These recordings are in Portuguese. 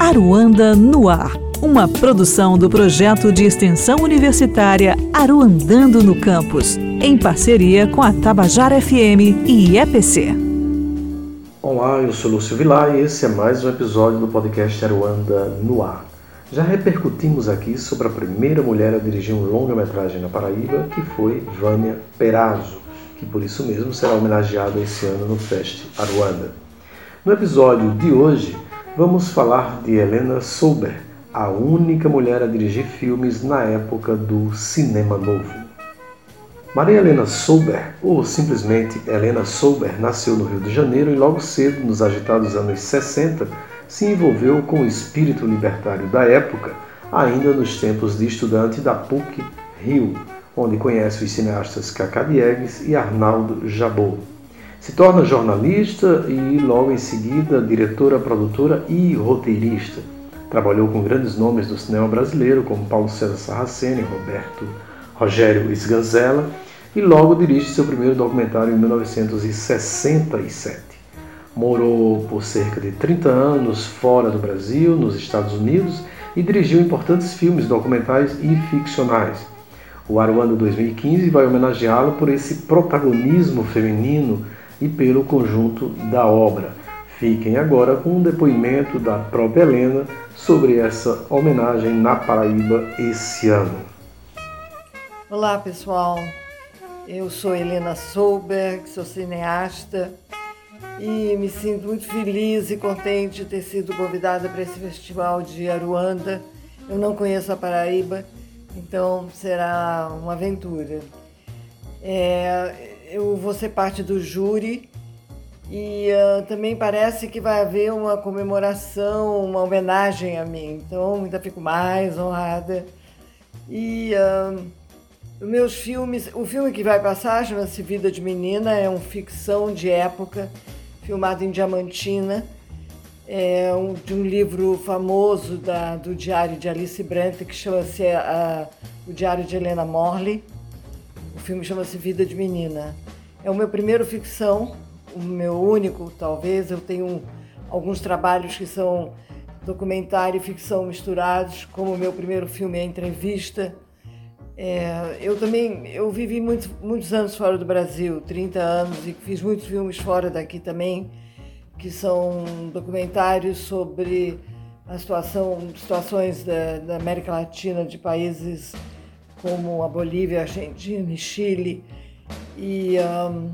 Aruanda no Ar, uma produção do projeto de extensão universitária Aruandando no Campus, em parceria com a Tabajara FM e EPC. Olá, eu sou Lúcio Vilar e esse é mais um episódio do podcast Aruanda no Ar. Já repercutimos aqui sobre a primeira mulher a dirigir um longa-metragem na Paraíba, que foi Vânia Perazzo, que por isso mesmo será homenageada esse ano no Fest Aruanda. No episódio de hoje, vamos falar de Helena Souber, a única mulher a dirigir filmes na época do cinema novo. Maria Helena Souber, ou simplesmente Helena Souber, nasceu no Rio de Janeiro e logo cedo, nos agitados anos 60, se envolveu com o espírito libertário da época, ainda nos tempos de estudante da PUC Rio, onde conhece os cineastas Cacá Diegues e Arnaldo Jabot. Se torna jornalista e, logo em seguida, diretora, produtora e roteirista. Trabalhou com grandes nomes do cinema brasileiro, como Paulo César Sarraceni, Roberto Rogério Sganzella, e logo dirige seu primeiro documentário em 1967. Morou por cerca de 30 anos fora do Brasil, nos Estados Unidos, e dirigiu importantes filmes documentais e ficcionais. O Aruanda 2015 vai homenageá-lo por esse protagonismo feminino e pelo conjunto da obra. Fiquem agora com um depoimento da própria Helena sobre essa homenagem na Paraíba esse ano. Olá pessoal, eu sou Helena Solberg, sou cineasta e me sinto muito feliz e contente de ter sido convidada para esse festival de Aruanda. Eu não conheço a Paraíba então será uma aventura. É, eu vou ser parte do júri e uh, também parece que vai haver uma comemoração, uma homenagem a mim. Então ainda fico mais honrada. E uh, meus filmes, o filme que vai passar chama-se Vida de Menina, é uma ficção de época, filmado em Diamantina é um, de um livro famoso da, do Diário de Alice Brandt, que chama-se O Diário de Helena Morley. O filme chama-se Vida de Menina. É o meu primeiro ficção, o meu único, talvez. Eu tenho alguns trabalhos que são documentário e ficção misturados, como o meu primeiro filme é Entrevista. É, eu também eu vivi muito, muitos anos fora do Brasil, 30 anos, e fiz muitos filmes fora daqui também que são documentários sobre a situação, situações da, da América Latina, de países como a Bolívia, Argentina e Chile. E, um,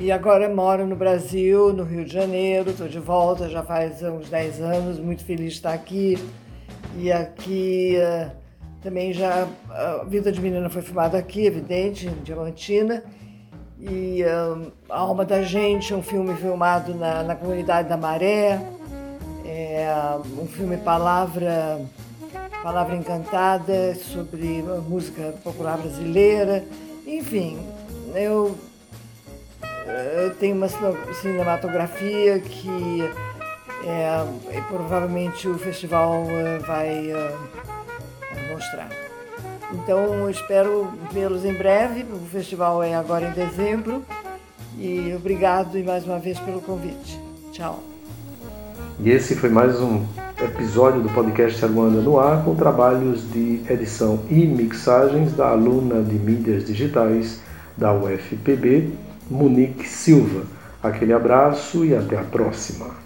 e agora moro no Brasil, no Rio de Janeiro, estou de volta já faz uns 10 anos, muito feliz de estar aqui. E aqui uh, também já a Vida de Menina foi filmada aqui, evidente, em Diamantina. E um, A Alma da Gente, um filme filmado na, na comunidade da Maré, é, um filme Palavra, Palavra Encantada, sobre música popular brasileira. Enfim, eu, eu tenho uma cinematografia que é, provavelmente o festival eh, vai uh, mostrar. Então espero vê-los em breve. O festival é agora em dezembro. E obrigado mais uma vez pelo convite. Tchau. E esse foi mais um episódio do podcast Aruanda no Ar com trabalhos de edição e mixagens da aluna de mídias digitais da UFPB, Monique Silva. Aquele abraço e até a próxima.